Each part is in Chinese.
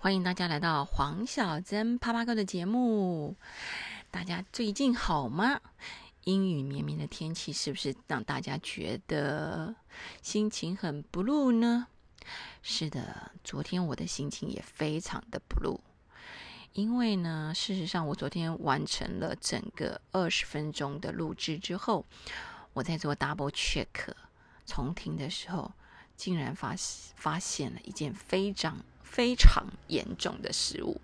欢迎大家来到黄小珍啪啪哥的节目。大家最近好吗？阴雨绵绵的天气是不是让大家觉得心情很 blue 呢？是的，昨天我的心情也非常的 blue，因为呢，事实上我昨天完成了整个二十分钟的录制之后，我在做 double check 重听的时候，竟然发发现了一件非常非常严重的失误，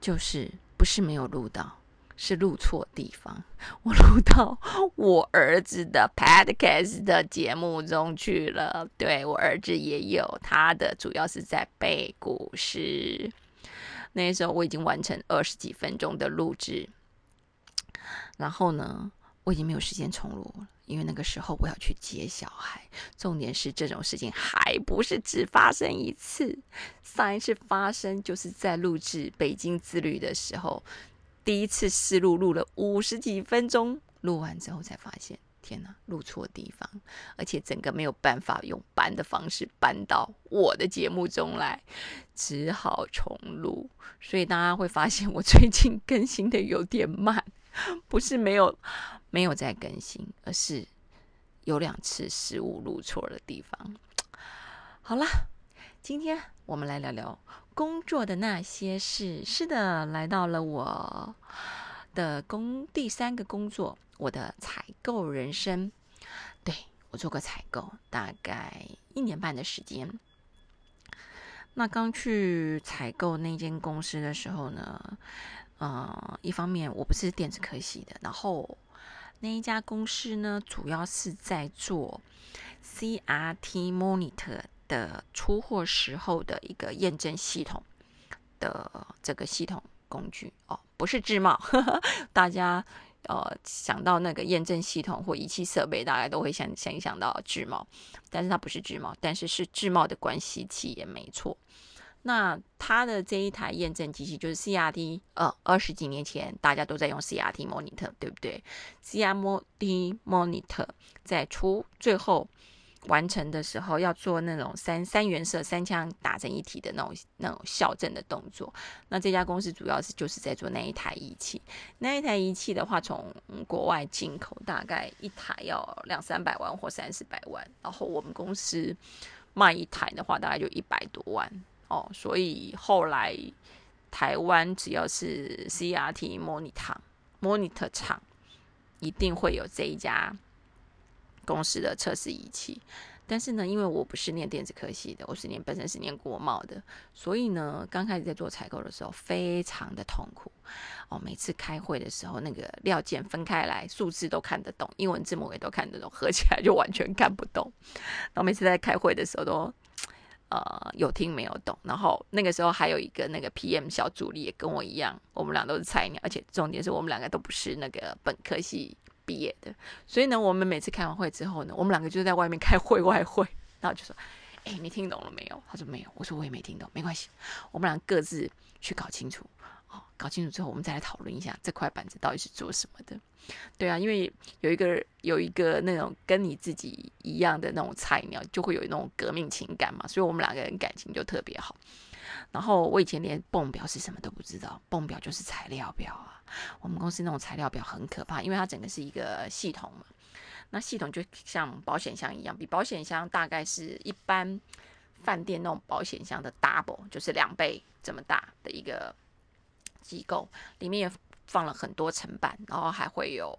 就是不是没有录到。是录错地方，我录到我儿子的 podcast 的节目中去了。对我儿子也有他的，主要是在背古诗。那时候我已经完成二十几分钟的录制，然后呢，我已经没有时间重录了，因为那个时候我要去接小孩。重点是这种事情还不是只发生一次，上一次发生就是在录制北京之旅的时候。第一次试录录了五十几分钟，录完之后才发现，天哪，录错地方，而且整个没有办法用搬的方式搬到我的节目中来，只好重录。所以大家会发现我最近更新的有点慢，不是没有没有在更新，而是有两次失误录错了地方。好了，今天我们来聊聊。工作的那些事，是的，来到了我的工第三个工作，我的采购人生。对我做过采购，大概一年半的时间。那刚去采购那间公司的时候呢，呃，一方面我不是电子科系的，然后那一家公司呢，主要是在做 CRT monitor。的出货时候的一个验证系统的这个系统工具哦，不是智茂，大家呃想到那个验证系统或仪器设备，大家都会想先想到智茂，但是它不是智茂，但是是智茂的关系器也没错。那它的这一台验证机器就是 CRT，呃，二十几年前大家都在用 CRT monitor，对不对？CRT monitor 在出最后。完成的时候要做那种三三原色三枪打成一体的那种那种校正的动作。那这家公司主要是就是在做那一台仪器。那一台仪器的话，从国外进口，大概一台要两三百万或三四百万。然后我们公司卖一台的话，大概就一百多万哦。所以后来台湾只要是 CRT monitor monitor 厂，一定会有这一家。公司的测试仪器，但是呢，因为我不是念电子科系的，我是念本身是念国贸的，所以呢，刚开始在做采购的时候非常的痛苦哦。每次开会的时候，那个料件分开来，数字都看得懂，英文字母也都看得懂，合起来就完全看不懂。然后每次在开会的时候都呃有听没有懂。然后那个时候还有一个那个 PM 小助理也跟我一样，我们俩都是菜鸟，而且重点是我们两个都不是那个本科系。毕业的，所以呢，我们每次开完会之后呢，我们两个就在外面开会外会，然后就说：“哎，你听懂了没有？”他说：“没有。”我说：“我也没听懂，没关系，我们俩各自去搞清楚。搞清楚之后，我们再来讨论一下这块板子到底是做什么的。对啊，因为有一个有一个那种跟你自己一样的那种菜鸟，就会有那种革命情感嘛，所以我们两个人感情就特别好。然后我以前连泵表是什么都不知道，泵表就是材料表啊。我们公司那种材料表很可怕，因为它整个是一个系统嘛。那系统就像保险箱一样，比保险箱大概是一般饭店那种保险箱的 double，就是两倍这么大的一个机构。里面也放了很多层板，然后还会有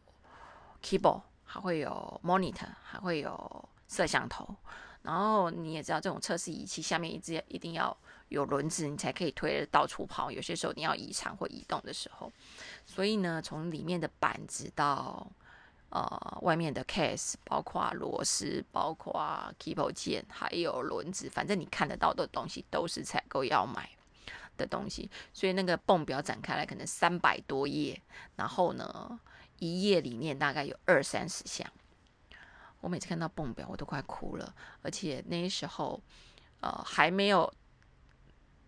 keyboard，还会有 monitor，还会有摄像头。然后你也知道，这种测试仪器下面一直一定要。有轮子，你才可以推着到处跑。有些时候你要移场或移动的时候，所以呢，从里面的板子到呃外面的 case，包括螺丝，包括 keyboard 键，还有轮子，反正你看得到的东西都是采购要买的东西。所以那个泵表展开来可能三百多页，然后呢，一页里面大概有二三十项。我每次看到泵表，我都快哭了。而且那时候呃还没有。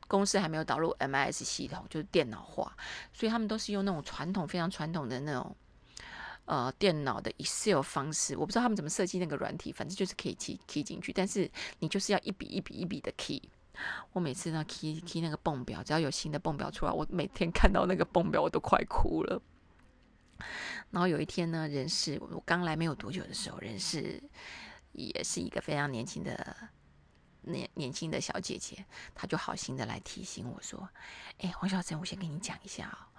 公司还没有导入 MIS 系统，就是电脑化，所以他们都是用那种传统、非常传统的那种呃电脑的 Excel 方式。我不知道他们怎么设计那个软体，反正就是可以 key key 进去，但是你就是要一笔一笔一笔的 key。我每次呢 key key 那个泵表，只要有新的泵表出来，我每天看到那个泵表，我都快哭了。然后有一天呢，人事我刚来没有多久的时候，人事也是一个非常年轻的年年轻的小姐姐，她就好心的来提醒我说：“哎，黄小珍，我先跟你讲一下啊，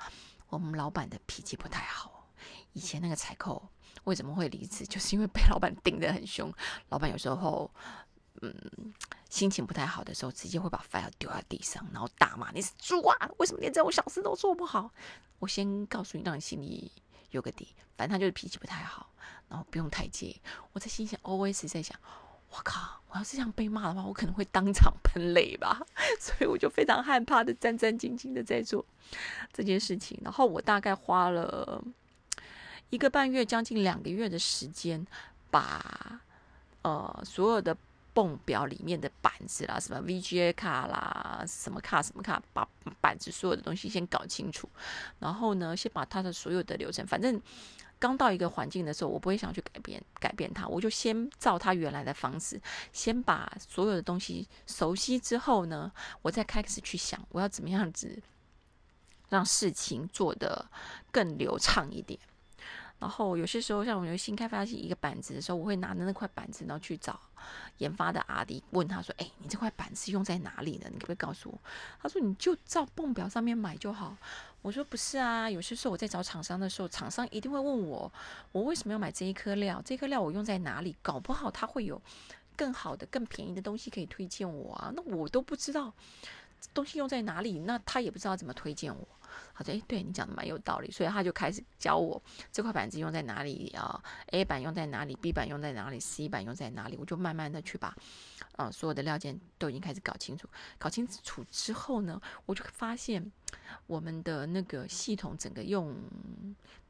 我们老板的脾气不太好，以前那个采购为什么会离职，就是因为被老板盯得很凶，老板有时候。”嗯，心情不太好的时候，直接会把 file 丢在地上，然后大骂：“你是猪啊！为什么连这种小事都做不好？”我先告诉你，让你心里有个底。反正他就是脾气不太好，然后不用太介意。我在心想，always 在想：我靠，我要是这样被骂的话，我可能会当场喷泪吧。所以我就非常害怕的，战战兢兢的在做这件事情。然后我大概花了一个半月，将近两个月的时间，把呃所有的。泵表里面的板子啦，什么 VGA 卡啦，什么卡什么卡，把板子所有的东西先搞清楚，然后呢，先把它的所有的流程，反正刚到一个环境的时候，我不会想去改变改变它，我就先照它原来的方式，先把所有的东西熟悉之后呢，我再开始去想我要怎么样子让事情做得更流畅一点。然后有些时候，像我们新开发一个板子的时候，我会拿着那块板子，然后去找研发的阿迪，问他说：“哎，你这块板子用在哪里呢？你可不可以告诉我？”他说：“你就照泵表上面买就好。”我说：“不是啊，有些时候我在找厂商的时候，厂商一定会问我，我为什么要买这一颗料？这颗料我用在哪里？搞不好他会有更好的、更便宜的东西可以推荐我啊。那我都不知道东西用在哪里，那他也不知道怎么推荐我。”好像哎，对你讲的蛮有道理，所以他就开始教我这块板子用在哪里啊，A 板用在哪里，B 板用在哪里，C 板用在哪里，我就慢慢的去把，呃，所有的料件都已经开始搞清楚。搞清楚之后呢，我就发现我们的那个系统整个用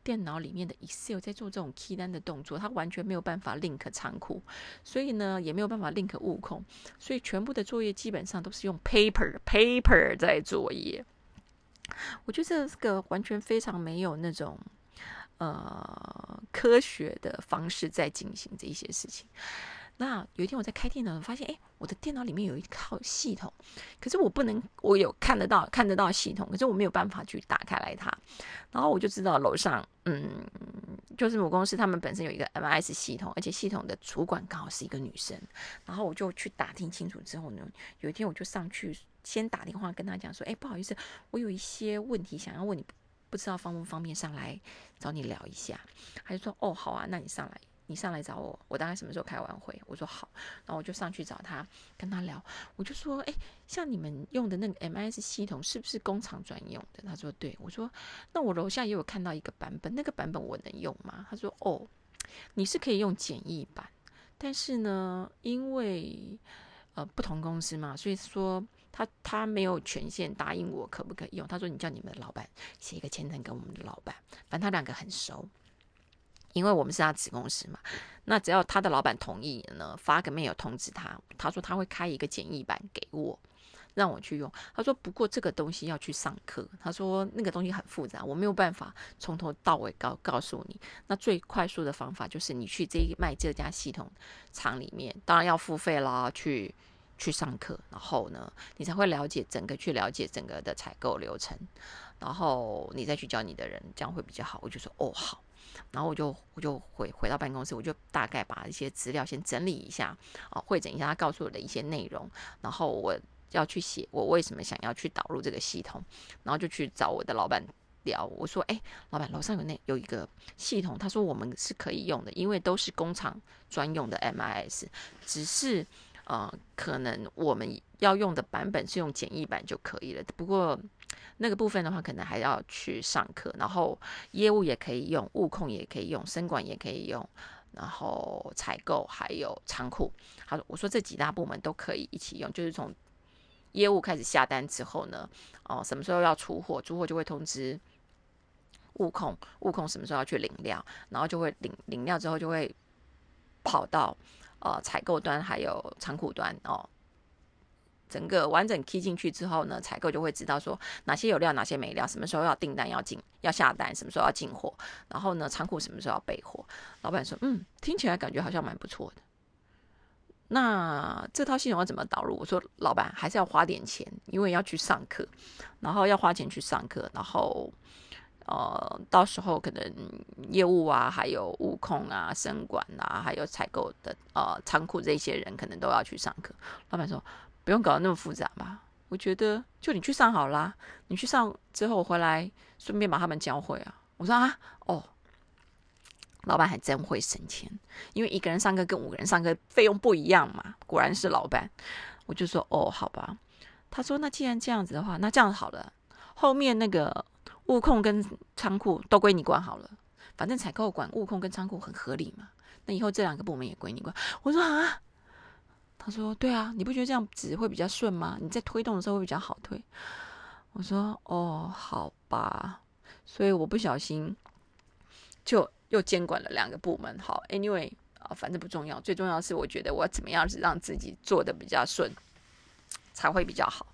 电脑里面的 Excel 在做这种 key 单的动作，它完全没有办法 link 仓库，所以呢，也没有办法 link 物控，所以全部的作业基本上都是用 paper paper 在作业。我觉得这个完全非常没有那种呃科学的方式在进行这一些事情。那有一天我在开电脑，发现哎，我的电脑里面有一套系统，可是我不能，我有看得到看得到系统，可是我没有办法去打开来它。然后我就知道楼上，嗯，就是母公司他们本身有一个 MS 系统，而且系统的主管刚好是一个女生。然后我就去打听清楚之后呢，有一天我就上去。先打电话跟他讲说，哎，不好意思，我有一些问题想要问你，不知道方不方便上来找你聊一下。他就说，哦，好啊，那你上来，你上来找我，我大概什么时候开完会？我说好，然后我就上去找他，跟他聊。我就说，哎，像你们用的那个 MS 系统是不是工厂专用的？他说对。我说，那我楼下也有看到一个版本，那个版本我能用吗？他说，哦，你是可以用简易版，但是呢，因为呃不同公司嘛，所以说。他他没有权限答应我可不可以用。他说：“你叫你们的老板写一个签单给我们的老板，反正他两个很熟，因为我们是他子公司嘛。那只要他的老板同意呢，发个 mail 通知他。他说他会开一个简易版给我，让我去用。他说不过这个东西要去上课。他说那个东西很复杂，我没有办法从头到尾告告诉你。那最快速的方法就是你去这一卖这家系统厂里面，当然要付费啦，去。”去上课，然后呢，你才会了解整个，去了解整个的采购流程，然后你再去教你的人，这样会比较好。我就说哦好，然后我就我就回回到办公室，我就大概把一些资料先整理一下啊，会诊一下他告诉我的一些内容，然后我要去写我为什么想要去导入这个系统，然后就去找我的老板聊，我说哎，老板楼上有那有一个系统，他说我们是可以用的，因为都是工厂专用的 MIS，只是。呃，可能我们要用的版本是用简易版就可以了。不过那个部分的话，可能还要去上课。然后业务也可以用，物控也可以用，生管也可以用，然后采购还有仓库。好，我说这几大部门都可以一起用。就是从业务开始下单之后呢，哦，什么时候要出货，出货就会通知物控，物控什么时候要去领料，然后就会领领料之后就会跑到。呃，采购端还有仓库端哦，整个完整 key 进去之后呢，采购就会知道说哪些有料，哪些没料，什么时候要订单要进要下单，什么时候要进货，然后呢，仓库什么时候要备货。老板说，嗯，听起来感觉好像蛮不错的。那这套系统要怎么导入？我说老板还是要花点钱，因为要去上课，然后要花钱去上课，然后呃，到时候可能业务啊，还有物控啊、生管啊，还有采购的呃仓库这些人，可能都要去上课。老板说不用搞得那么复杂吧？我觉得就你去上好啦，你去上之后回来顺便把他们教会啊。我说啊，哦。老板还真会省钱，因为一个人上课跟五个人上课费用不一样嘛。果然是老板，我就说哦，好吧。他说那既然这样子的话，那这样好了，后面那个物控跟仓库都归你管好了。反正采购管物控跟仓库很合理嘛。那以后这两个部门也归你管。我说啊，他说对啊，你不觉得这样子会比较顺吗？你在推动的时候会比较好推。我说哦，好吧。所以我不小心就。又监管了两个部门，好，Anyway 啊，反正不重要，最重要是我觉得我怎么样是让自己做的比较顺，才会比较好。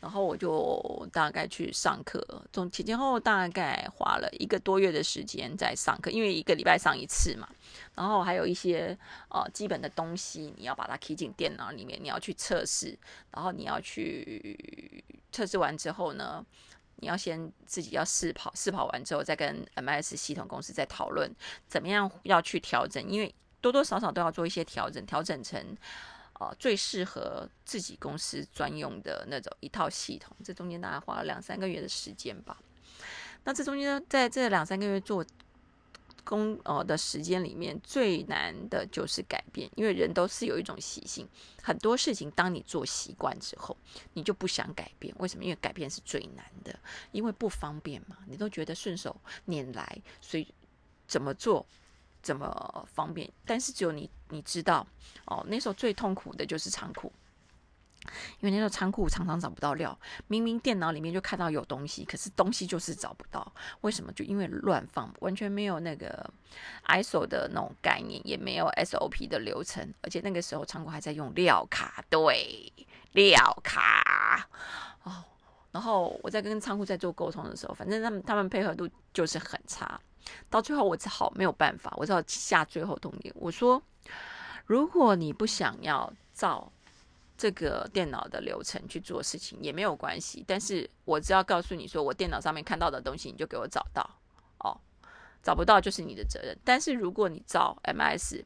然后我就大概去上课，从前前后大概花了一个多月的时间在上课，因为一个礼拜上一次嘛。然后还有一些呃基本的东西，你要把它 key 进电脑里面，你要去测试，然后你要去测试完之后呢。你要先自己要试跑，试跑完之后再跟 MS 系统公司再讨论怎么样要去调整，因为多多少少都要做一些调整，调整成呃最适合自己公司专用的那种一套系统。这中间大概花了两三个月的时间吧。那这中间，在这两三个月做。工呃的时间里面最难的就是改变，因为人都是有一种习性，很多事情当你做习惯之后，你就不想改变。为什么？因为改变是最难的，因为不方便嘛，你都觉得顺手拈来，所以怎么做怎么方便。但是只有你你知道哦，那时候最痛苦的就是仓库。因为那时候仓库常常找不到料，明明电脑里面就看到有东西，可是东西就是找不到。为什么？就因为乱放，完全没有那个 ISO 的那种概念，也没有 SOP 的流程，而且那个时候仓库还在用料卡，对，料卡哦。然后我在跟仓库在做沟通的时候，反正他们他们配合度就是很差，到最后我只好没有办法，我只好下最后通牒，我说：如果你不想要照。这个电脑的流程去做事情也没有关系，但是我只要告诉你说，我电脑上面看到的东西，你就给我找到哦，找不到就是你的责任。但是如果你照 MS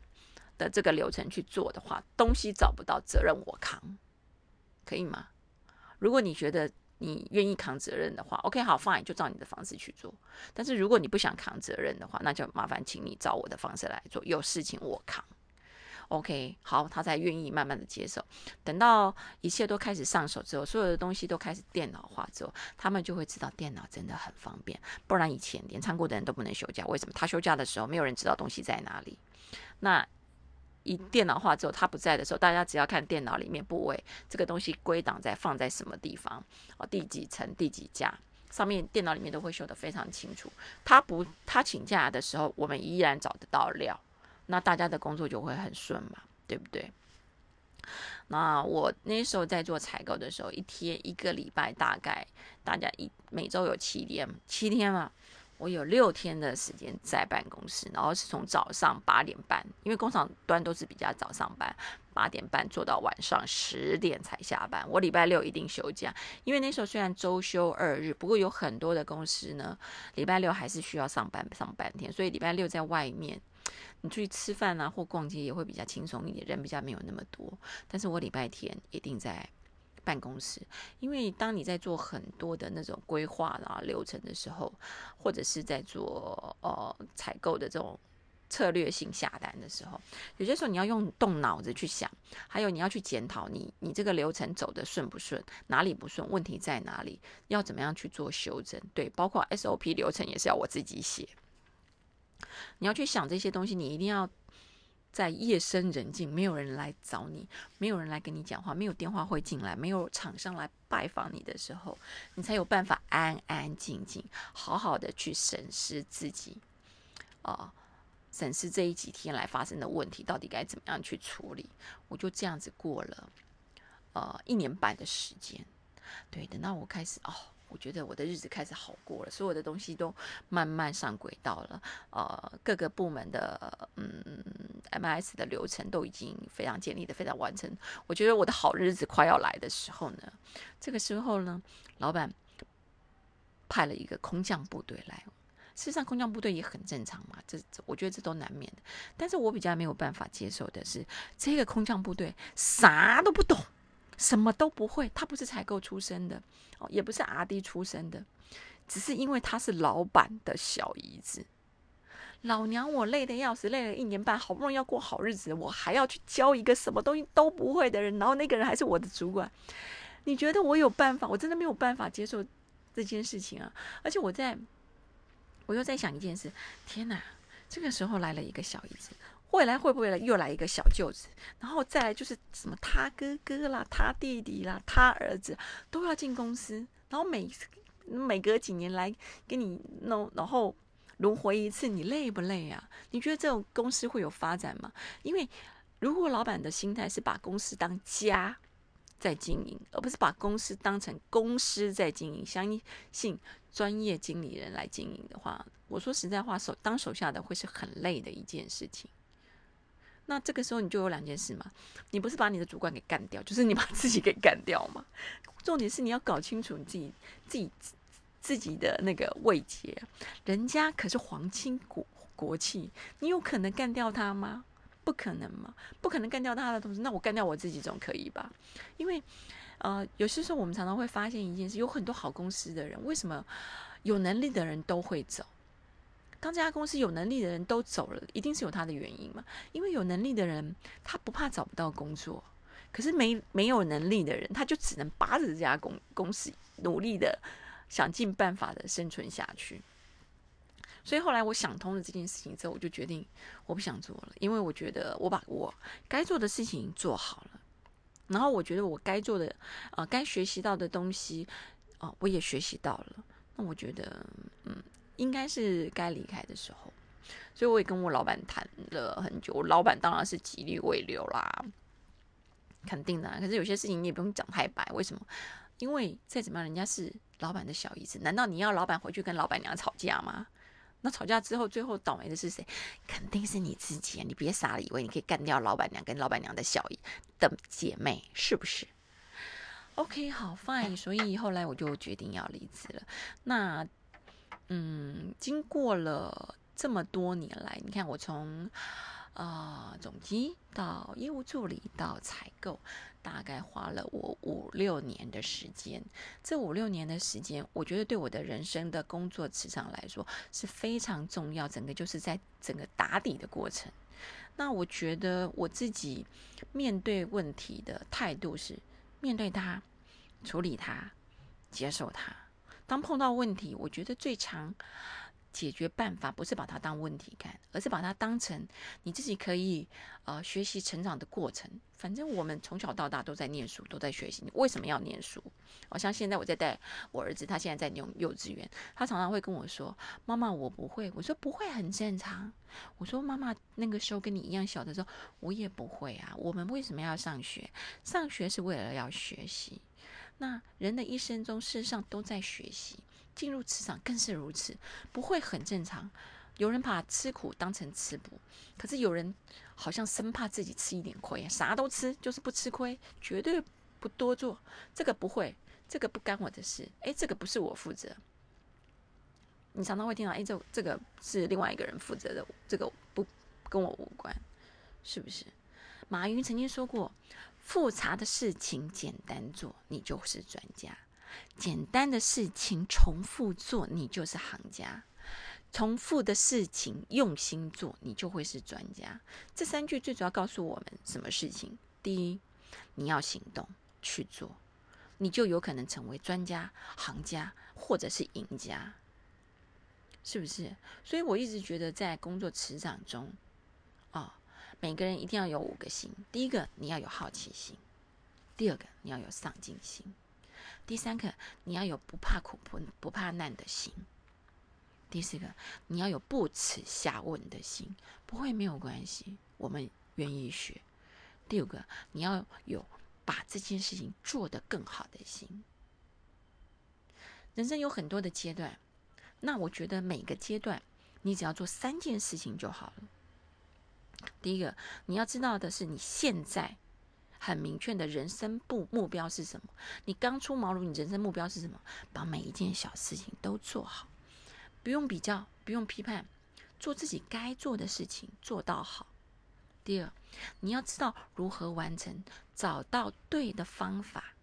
的这个流程去做的话，东西找不到，责任我扛，可以吗？如果你觉得你愿意扛责任的话，OK，好，fine，就照你的方式去做。但是如果你不想扛责任的话，那就麻烦请你照我的方式来做，有事情我扛。OK，好，他才愿意慢慢的接受。等到一切都开始上手之后，所有的东西都开始电脑化之后，他们就会知道电脑真的很方便。不然以前连仓库的人都不能休假，为什么？他休假的时候，没有人知道东西在哪里。那一电脑化之后，他不在的时候，大家只要看电脑里面部位，这个东西归档在放在什么地方，哦，第几层、第几架，上面电脑里面都会修得非常清楚。他不，他请假的时候，我们依然找得到料。那大家的工作就会很顺嘛，对不对？那我那时候在做采购的时候，一天一个礼拜大概大家一每周有七天，七天嘛，我有六天的时间在办公室，然后是从早上八点半，因为工厂端都是比较早上班，八点半做到晚上十点才下班。我礼拜六一定休假，因为那时候虽然周休二日，不过有很多的公司呢，礼拜六还是需要上班上半天，所以礼拜六在外面。你出去吃饭啊，或逛街也会比较轻松一点，人比较没有那么多。但是我礼拜天一定在办公室，因为当你在做很多的那种规划啊流程的时候，或者是在做呃采购的这种策略性下单的时候，有些时候你要用动脑子去想，还有你要去检讨你你这个流程走的顺不顺，哪里不顺，问题在哪里，要怎么样去做修正？对，包括 SOP 流程也是要我自己写。你要去想这些东西，你一定要在夜深人静、没有人来找你、没有人来跟你讲话、没有电话会进来、没有厂商来拜访你的时候，你才有办法安安静静、好好的去审视自己，啊，审视这一几天来发生的问题到底该怎么样去处理。我就这样子过了，呃，一年半的时间。对，等到我开始哦。我觉得我的日子开始好过了，所有的东西都慢慢上轨道了。呃，各个部门的嗯 MIS 的流程都已经非常建立的非常完成。我觉得我的好日子快要来的时候呢，这个时候呢，老板派了一个空降部队来。事实上，空降部队也很正常嘛，这我觉得这都难免的。但是我比较没有办法接受的是，这个空降部队啥都不懂。什么都不会，他不是采购出身的，哦，也不是阿 D 出身的，只是因为他是老板的小姨子。老娘我累得要死，累了一年半，好不容易要过好日子，我还要去教一个什么东西都不会的人，然后那个人还是我的主管。你觉得我有办法？我真的没有办法接受这件事情啊！而且我在，我又在想一件事，天哪，这个时候来了一个小姨子。未来会不会又来一个小舅子？然后再来就是什么他哥哥啦、他弟弟啦、他儿子都要进公司，然后每每隔几年来给你弄，然后轮回一次，你累不累啊？你觉得这种公司会有发展吗？因为如果老板的心态是把公司当家在经营，而不是把公司当成公司在经营，相信专业经理人来经营的话，我说实在话，手当手下的会是很累的一件事情。那这个时候你就有两件事嘛，你不是把你的主管给干掉，就是你把自己给干掉嘛。重点是你要搞清楚你自己自己自己的那个位阶，人家可是皇亲国国戚，你有可能干掉他吗？不可能嘛，不可能干掉他的同时，那我干掉我自己总可以吧？因为呃，有些时候我们常常会发现一件事，有很多好公司的人，为什么有能力的人都会走？当这家公司有能力的人都走了，一定是有他的原因嘛？因为有能力的人他不怕找不到工作，可是没没有能力的人，他就只能扒着这家公公司努力的想尽办法的生存下去。所以后来我想通了这件事情之后，我就决定我不想做了，因为我觉得我把我该做的事情做好了，然后我觉得我该做的啊，该学习到的东西啊，我也学习到了。那我觉得，嗯。应该是该离开的时候，所以我也跟我老板谈了很久。我老板当然是极力未留啦，肯定的。可是有些事情你也不用讲太白，为什么？因为再怎么样，人家是老板的小姨子，难道你要老板回去跟老板娘吵架吗？那吵架之后，最后倒霉的是谁？肯定是你自己啊！你别傻了，以为你可以干掉老板娘跟老板娘的小姨的姐妹，是不是？OK，好，Fine。所以后来我就决定要离职了。那。嗯，经过了这么多年来，你看我从啊总机到业务助理到采购，大概花了我五六年的时间。这五六年的时间，我觉得对我的人生的工作磁场来说是非常重要。整个就是在整个打底的过程。那我觉得我自己面对问题的态度是面对它，处理它，接受它。当碰到问题，我觉得最常解决办法不是把它当问题看，而是把它当成你自己可以呃学习成长的过程。反正我们从小到大都在念书，都在学习。你为什么要念书？好像现在我在带我儿子，他现在在念幼稚园，他常常会跟我说：“妈妈，我不会。”我说：“不会，很正常。”我说：“妈妈，那个时候跟你一样小的时候，我也不会啊。我们为什么要上学？上学是为了要学习。”那人的一生中，事实上都在学习，进入职场更是如此，不会很正常。有人把吃苦当成吃补，可是有人好像生怕自己吃一点亏，啥都吃，就是不吃亏，绝对不多做。这个不会，这个不干我的事。诶，这个不是我负责。你常常会听到，诶，这这个是另外一个人负责的，这个不跟我无关，是不是？马云曾经说过。复杂的事情简单做，你就是专家；简单的事情重复做，你就是行家；重复的事情用心做，你就会是专家。这三句最主要告诉我们什么事情？第一，你要行动去做，你就有可能成为专家、行家或者是赢家，是不是？所以我一直觉得在工作职场中，啊。每个人一定要有五个心：第一个，你要有好奇心；第二个，你要有上进心；第三个，你要有不怕苦不不怕难的心；第四个，你要有不耻下问的心，不会没有关系，我们愿意学；第五个，你要有把这件事情做得更好的心。人生有很多的阶段，那我觉得每个阶段你只要做三件事情就好了。第一个，你要知道的是你现在很明确的人生目目标是什么。你刚出茅庐，你人生目标是什么？把每一件小事情都做好，不用比较，不用批判，做自己该做的事情，做到好。第二，你要知道如何完成，找到对的方法。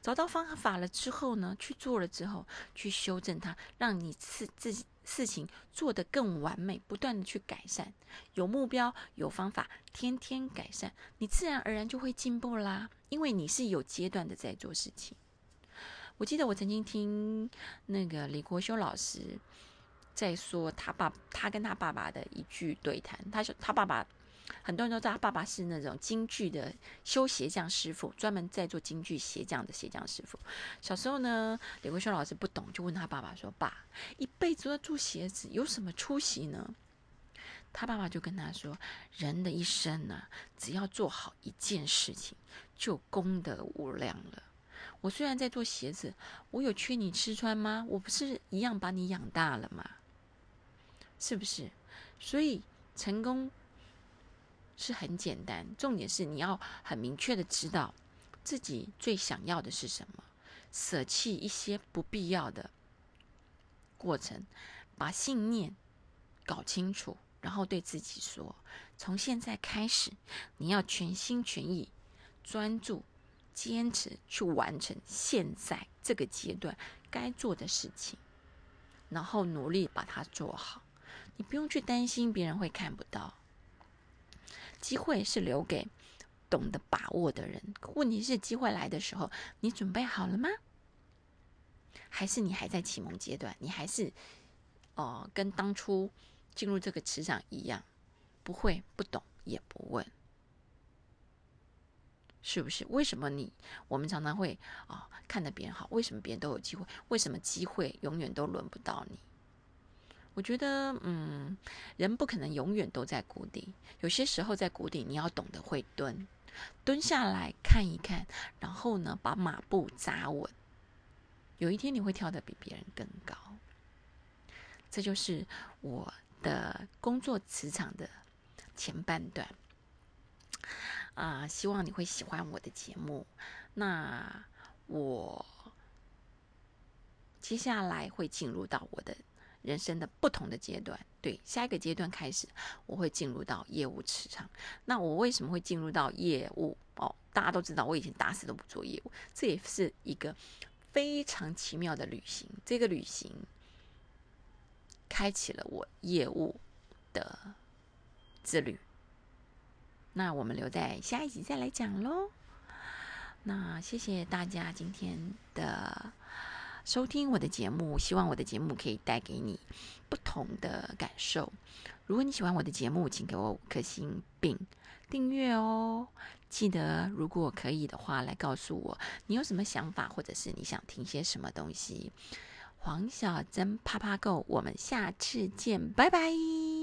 找到方法了之后呢，去做了之后，去修正它，让你自自己事情做得更完美，不断的去改善。有目标，有方法，天天改善，你自然而然就会进步啦。因为你是有阶段的在做事情。我记得我曾经听那个李国修老师在说他爸，他跟他爸爸的一句对谈。他说他爸爸。很多人都知道他爸爸是那种京剧的修鞋匠师傅，专门在做京剧鞋匠的鞋匠师傅。小时候呢，李国修老师不懂，就问他爸爸说：“爸，一辈子都在做鞋子，有什么出息呢？”他爸爸就跟他说：“人的一生呢，只要做好一件事情，就功德无量了。我虽然在做鞋子，我有缺你吃穿吗？我不是一样把你养大了吗？是不是？所以成功。”是很简单，重点是你要很明确的知道自己最想要的是什么，舍弃一些不必要的过程，把信念搞清楚，然后对自己说：从现在开始，你要全心全意、专注、坚持去完成现在这个阶段该做的事情，然后努力把它做好。你不用去担心别人会看不到。机会是留给懂得把握的人。问题是，机会来的时候，你准备好了吗？还是你还在启蒙阶段？你还是哦，跟当初进入这个磁场一样，不会、不懂，也不问，是不是？为什么你我们常常会啊看着别人好？为什么别人都有机会？为什么机会永远都轮不到你？我觉得，嗯，人不可能永远都在谷底。有些时候在谷底，你要懂得会蹲，蹲下来看一看，然后呢，把马步扎稳。有一天你会跳得比别人更高。这就是我的工作磁场的前半段。啊，希望你会喜欢我的节目。那我接下来会进入到我的。人生的不同的阶段，对下一个阶段开始，我会进入到业务市场。那我为什么会进入到业务？哦，大家都知道，我以前打死都不做业务，这也是一个非常奇妙的旅行。这个旅行开启了我业务的之旅。那我们留在下一集再来讲喽。那谢谢大家今天的。收听我的节目，希望我的节目可以带给你不同的感受。如果你喜欢我的节目，请给我五颗星并订阅哦。记得，如果可以的话，来告诉我你有什么想法，或者是你想听些什么东西。黄小珍啪啪购，我们下次见，拜拜。